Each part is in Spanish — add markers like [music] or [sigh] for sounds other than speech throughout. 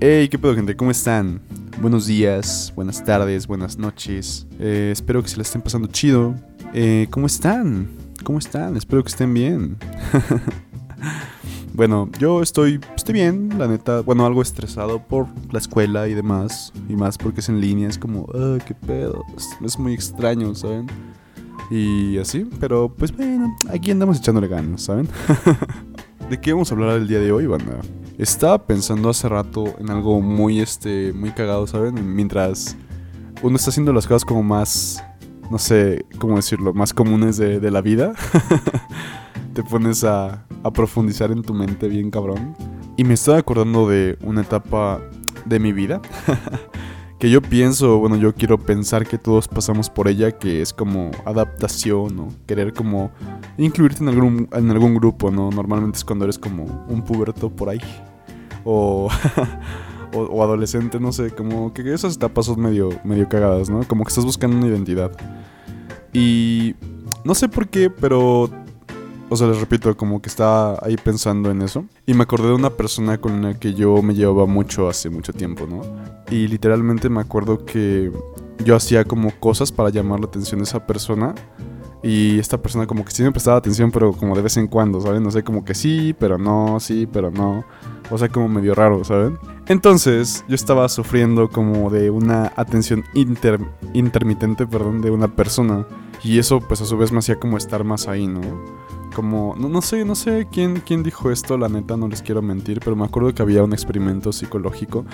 Hey, ¿qué pedo, gente? ¿Cómo están? Buenos días, buenas tardes, buenas noches. Eh, espero que se la estén pasando chido. Eh, ¿Cómo están? ¿Cómo están? Espero que estén bien. [laughs] bueno, yo estoy, estoy bien, la neta. Bueno, algo estresado por la escuela y demás. Y más porque es en línea. Es como, ah, qué pedo. Es, muy extraño, ¿saben? Y así, pero pues bueno, aquí andamos echándole ganas, ¿saben? [laughs] ¿De qué vamos a hablar el día de hoy, banda? Estaba pensando hace rato en algo muy, este, muy cagado, ¿saben? Mientras uno está haciendo las cosas como más, no sé, ¿cómo decirlo? Más comunes de, de la vida. [laughs] Te pones a, a profundizar en tu mente bien cabrón. Y me estaba acordando de una etapa de mi vida. [laughs] que yo pienso, bueno, yo quiero pensar que todos pasamos por ella, que es como adaptación o querer como incluirte en algún, en algún grupo, ¿no? Normalmente es cuando eres como un puberto por ahí. O, [laughs] o, o, adolescente, no sé, como que esas etapas son medio, medio cagadas, ¿no? Como que estás buscando una identidad. Y no sé por qué, pero o sea, les repito, como que estaba ahí pensando en eso. Y me acordé de una persona con la que yo me llevaba mucho hace mucho tiempo, ¿no? Y literalmente me acuerdo que yo hacía como cosas para llamar la atención de esa persona. Y esta persona como que sí me prestaba atención, pero como de vez en cuando, ¿saben? No sé, como que sí, pero no, sí, pero no. O sea, como medio raro, ¿saben? Entonces, yo estaba sufriendo como de una atención inter intermitente, perdón, de una persona. Y eso, pues a su vez me hacía como estar más ahí, ¿no? Como no, no, sé, no sé quién, quién dijo esto, la neta no les quiero mentir, pero me acuerdo que había un experimento psicológico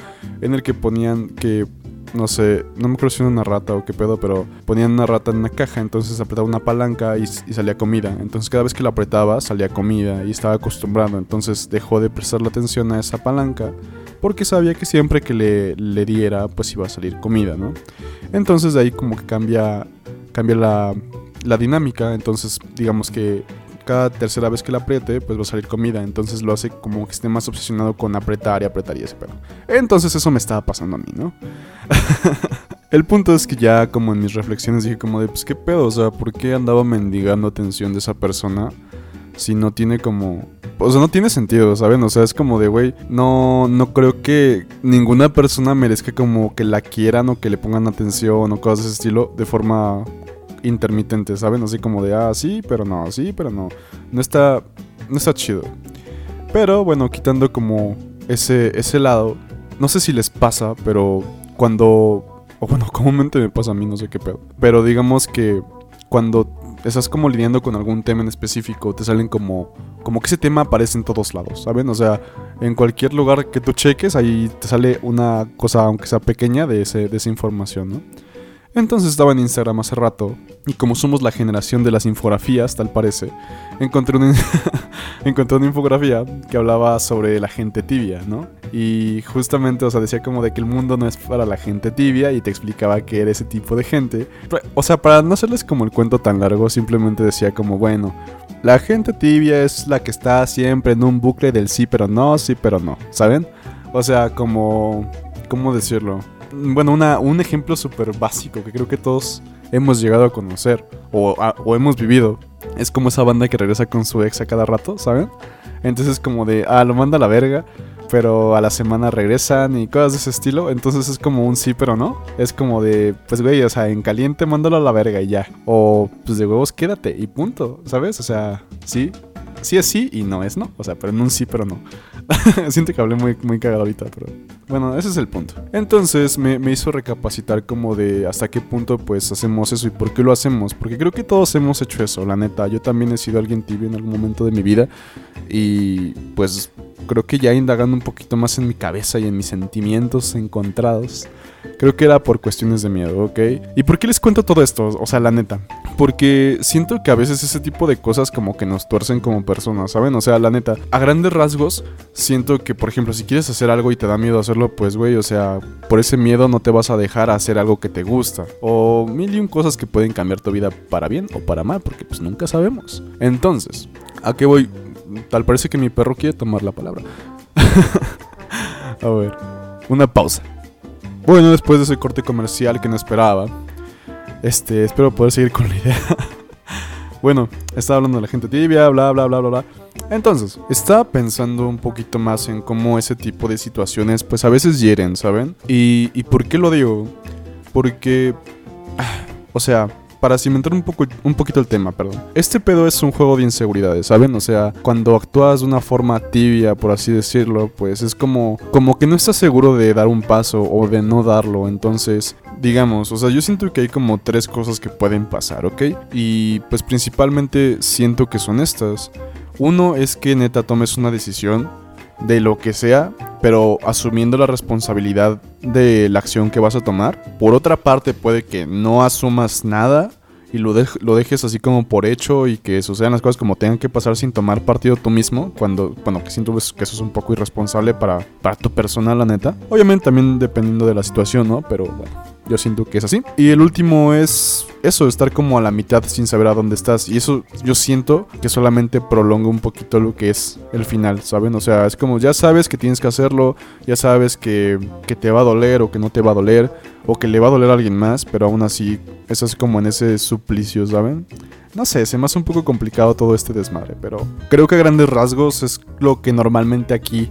en el que ponían que no sé, no me acuerdo si era una rata o qué pedo, pero ponían una rata en una caja, entonces apretaba una palanca y, salía comida. Entonces cada vez que la apretaba salía comida y estaba acostumbrado, entonces dejó de prestarle atención a esa palanca porque sabía que siempre que le, le diera pues iba a salir comida, ¿no? Entonces de ahí como que cambia, cambia la, la dinámica, entonces digamos que cada tercera vez que la apriete, pues va a salir comida. Entonces lo hace como que esté más obsesionado con apretar y apretar y ese pedo. Entonces eso me estaba pasando a mí, ¿no? [laughs] El punto es que ya como en mis reflexiones dije como de, pues qué pedo, o sea, ¿por qué andaba mendigando atención de esa persona si no tiene como... O sea, no tiene sentido, ¿saben? O sea, es como de, güey, no, no creo que ninguna persona merezca como que la quieran o que le pongan atención o cosas de ese estilo de forma intermitente, ¿saben? Así como de, ah, sí, pero no, sí, pero no. No está, no está chido. Pero bueno, quitando como ese, ese lado, no sé si les pasa, pero cuando, o bueno, [laughs] comúnmente me pasa a mí, no sé qué pedo. Pero digamos que cuando estás como lidiando con algún tema en específico, te salen como, como que ese tema aparece en todos lados, ¿saben? O sea, en cualquier lugar que tú cheques, ahí te sale una cosa, aunque sea pequeña, de, ese, de esa información, ¿no? Entonces estaba en Instagram hace rato y como somos la generación de las infografías, tal parece, encontré una, [laughs] encontré una infografía que hablaba sobre la gente tibia, ¿no? Y justamente, o sea, decía como de que el mundo no es para la gente tibia y te explicaba que era ese tipo de gente. O sea, para no hacerles como el cuento tan largo, simplemente decía como, bueno, la gente tibia es la que está siempre en un bucle del sí pero no, sí pero no, ¿saben? O sea, como... ¿Cómo decirlo? Bueno, una, un ejemplo súper básico que creo que todos hemos llegado a conocer o, o, hemos vivido. Es como esa banda que regresa con su ex a cada rato, ¿saben? Entonces es como de, ah, lo manda a la verga, pero a la semana regresan y cosas de ese estilo. Entonces es como un sí, pero no. Es como de, pues güey, o sea, en caliente mándalo a la verga y ya. O pues de huevos quédate y punto, ¿sabes? O sea, sí, sí es sí y no es no. O sea, pero en un sí, pero no. [laughs] Siento que hablé muy, muy cagado ahorita, pero bueno, ese es el punto. Entonces me, me, hizo recapacitar como de hasta qué punto pues hacemos eso y por qué lo hacemos. Porque creo que todos hemos hecho eso, la neta. Yo también he sido alguien tibio en algún momento de mi vida y pues creo que ya indagando un poquito más en mi cabeza y en mis sentimientos encontrados. Creo que era por cuestiones de miedo, ¿ok? ¿Y por qué les cuento todo esto? O sea, la neta. Porque siento que a veces ese tipo de cosas como que nos tuercen como personas, ¿saben? O sea, la neta, a grandes rasgos, siento que, por ejemplo, si quieres hacer algo y te da miedo hacerlo, pues, güey, o sea, por ese miedo no te vas a dejar hacer algo que te gusta. O mil y un cosas que pueden cambiar tu vida para bien o para mal, porque pues nunca sabemos. Entonces, ¿a qué voy? Tal parece que mi perro quiere tomar la palabra. [laughs] a ver, una pausa. Bueno, después de ese corte comercial que no esperaba, este, espero poder seguir con la idea. [laughs] bueno, estaba hablando de la gente tibia, bla, bla, bla, bla, bla. Entonces, estaba pensando un poquito más en cómo ese tipo de situaciones pues a veces hieren, ¿saben? ¿Y, y por qué lo digo? Porque... [sighs] o sea, para cimentar un, poco, un poquito el tema, perdón. Este pedo es un juego de inseguridades, ¿saben? O sea, cuando actúas de una forma tibia, por así decirlo, pues es como, como que no estás seguro de dar un paso o de no darlo. Entonces, digamos, o sea, yo siento que hay como tres cosas que pueden pasar, ¿ok? Y pues principalmente siento que son estas. Uno es que neta tomes una decisión de lo que sea, pero asumiendo la responsabilidad de la acción que vas a tomar. Por otra parte, puede que no asumas nada y lo, dej- lo dejes así como por hecho y que sucedan las cosas como tengan que pasar sin tomar partido tú mismo, cuando, bueno, que siento pues, que eso es un poco irresponsable para, para tu persona, la neta. Obviamente también dependiendo de la situación, ¿no? Pero bueno. Yo siento que es así. Y el último es eso, estar como a la mitad sin saber a dónde estás. Y eso yo siento que solamente prolonga un poquito lo que es el final, ¿saben? O sea, es como ya sabes que tienes que hacerlo, ya sabes que, que te va a doler o que no te va a doler, o que le va a doler a alguien más, pero aún así estás como en ese suplicio, ¿saben? No sé, se me hace un poco complicado todo este desmadre, pero creo que a grandes rasgos es lo que normalmente aquí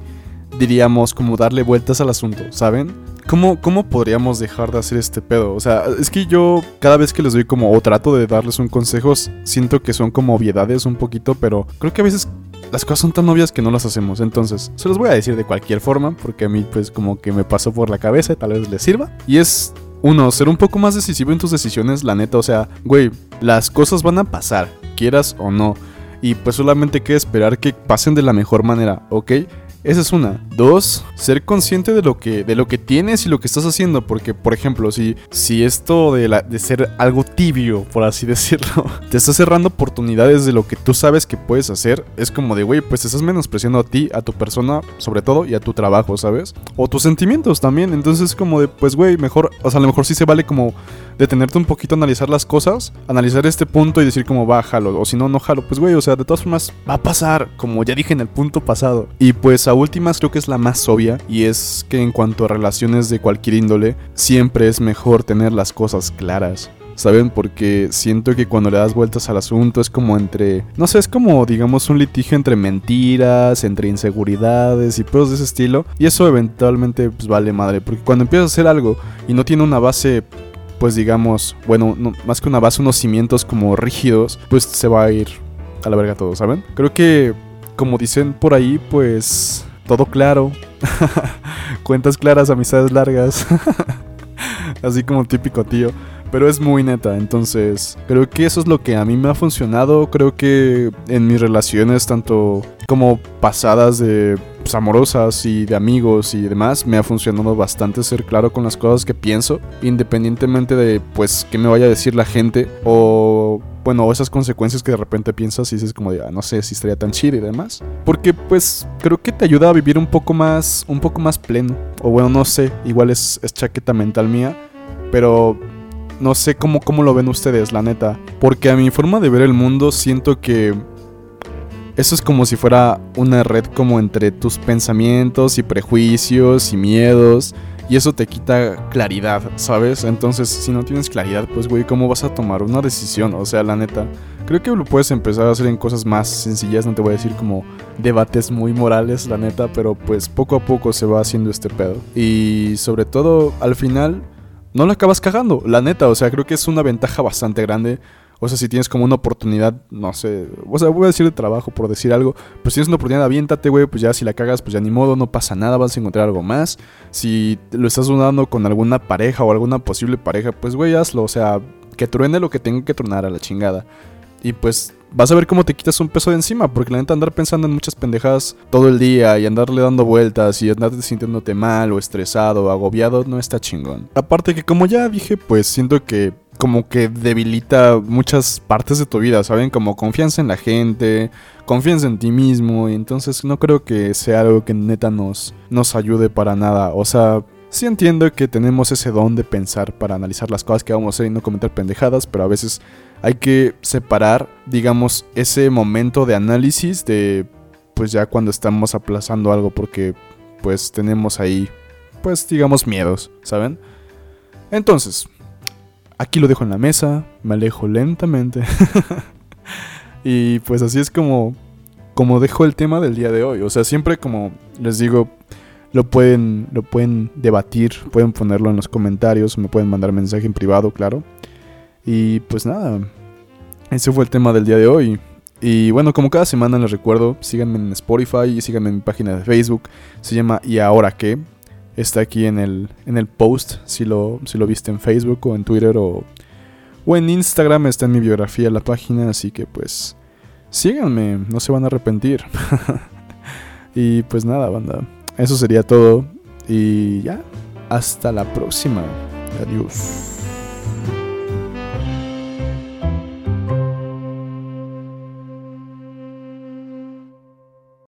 diríamos como darle vueltas al asunto, ¿saben? ¿Cómo, ¿Cómo podríamos dejar de hacer este pedo? O sea, es que yo cada vez que les doy como o trato de darles un consejo, siento que son como obviedades un poquito, pero creo que a veces las cosas son tan obvias que no las hacemos. Entonces, se los voy a decir de cualquier forma, porque a mí pues como que me pasó por la cabeza y tal vez les sirva. Y es uno, ser un poco más decisivo en tus decisiones, la neta. O sea, güey, las cosas van a pasar, quieras o no. Y pues solamente queda esperar que pasen de la mejor manera, ¿ok? Esa es una. Dos, ser consciente de lo que, de lo que tienes y lo que estás haciendo. Porque, por ejemplo, si, si esto de, la, de ser algo tibio, por así [laughs] decirlo, te está cerrando oportunidades de lo que tú sabes que puedes hacer, es como de, güey, pues te estás menospreciando a ti, a tu persona, sobre todo, y a tu trabajo, ¿sabes? O tus sentimientos también. Entonces, es como de, pues, güey, mejor, o sea, a lo mejor sí se vale como detenerte un poquito analizar las cosas, analizar este punto y decir como va, jalo, o si no, no jalo, pues güey, o sea, de todas formas va a pasar, como ya dije en el punto pasado. Y pues a últimas creo que es la más obvia y es que en cuanto a relaciones de cualquier índole, siempre es mejor tener las cosas claras. ¿Saben? Porque siento que cuando le das vueltas al asunto es como entre... No sé, es como digamos un litigio entre mentiras, entre inseguridades y cosas de ese estilo. Y eso eventualmente pues vale madre. Porque cuando empiezas a hacer algo y no tiene una base pues digamos, bueno, no- más que una base, unos cimientos como rígidos, pues se va a ir a la verga todo, ¿saben? Creo que, como dicen por ahí, pues todo claro. [laughs] Cuentas claras, amistades largas. [laughs] Así como típico tío. Pero es muy neta, entonces creo que eso es lo que a mí me ha funcionado. Creo que en mis relaciones, tanto como pasadas de pues, amorosas y de amigos y demás, me ha funcionado bastante ser claro con las cosas que pienso, independientemente de pues qué me vaya a decir la gente o bueno, esas consecuencias que de repente piensas y dices como de, ah, no sé si estaría tan chido y demás. Porque pues creo que te ayuda a vivir un poco más, un poco más pleno. O bueno, no sé, igual es, es chaqueta mental mía, pero no sé cómo, cómo lo ven ustedes, la neta. Porque a mi forma de ver el mundo siento que eso es como si fuera una red como entre tus pensamientos y prejuicios y miedos. Y eso te quita claridad, ¿sabes? Entonces, si no tienes claridad, pues, güey, ¿cómo vas a tomar una decisión? O sea, la neta, creo que lo puedes empezar a hacer en cosas más sencillas. No te voy a decir como debates muy morales, la neta, pero pues poco a poco se va haciendo este pedo. Y sobre todo, al final, no la acabas cagando, la neta. O sea, creo que es una ventaja bastante grande. O sea, si tienes como una oportunidad, no sé, o sea, voy a decir de trabajo por decir algo, pues tienes una oportunidad, aviéntate, güey, pues ya si la cagas, pues ya ni modo, no pasa nada, vas a encontrar algo más. Si lo estás dudando con alguna pareja o alguna posible pareja, pues güey, hazlo, o sea, que truene lo que tenga que tronar a la chingada. Y pues vas a ver cómo te quitas un peso de encima, porque la neta andar pensando en muchas pendejadas todo el día y andarle dando vueltas y andarte sintiéndote mal o estresado o agobiado no está chingón. Aparte que como ya dije, pues siento que como que debilita muchas partes de tu vida, ¿saben? Como confianza en la gente, confianza en ti mismo, y entonces no creo que sea algo que neta nos, nos ayude para nada. O sea, sí entiendo que tenemos ese don de pensar para analizar las cosas que vamos a hacer y no comentar pendejadas, pero a veces hay que separar, digamos, ese momento de análisis de, pues ya cuando estamos aplazando algo porque, pues tenemos ahí, pues digamos, miedos, ¿saben? Entonces, aquí lo dejo en la mesa, me alejo lentamente. [laughs] y pues así es como como dejo el tema del día de hoy. O sea, siempre como les digo, lo pueden, lo pueden debatir, pueden ponerlo en los comentarios, me pueden mandar mensaje en privado, claro. Y pues nada, ese fue el tema del día de hoy. Y bueno, como cada semana les recuerdo, síganme en Spotify y síganme en mi página de Facebook. Se llama ¿Y ahora qué? Está aquí en el, en el post, si lo, si lo viste en Facebook o en Twitter o, o en Instagram, está en mi biografía la página, así que pues síganme, no se van a arrepentir. [laughs] y pues nada, banda, eso sería todo. Y ya, hasta la próxima. Adiós.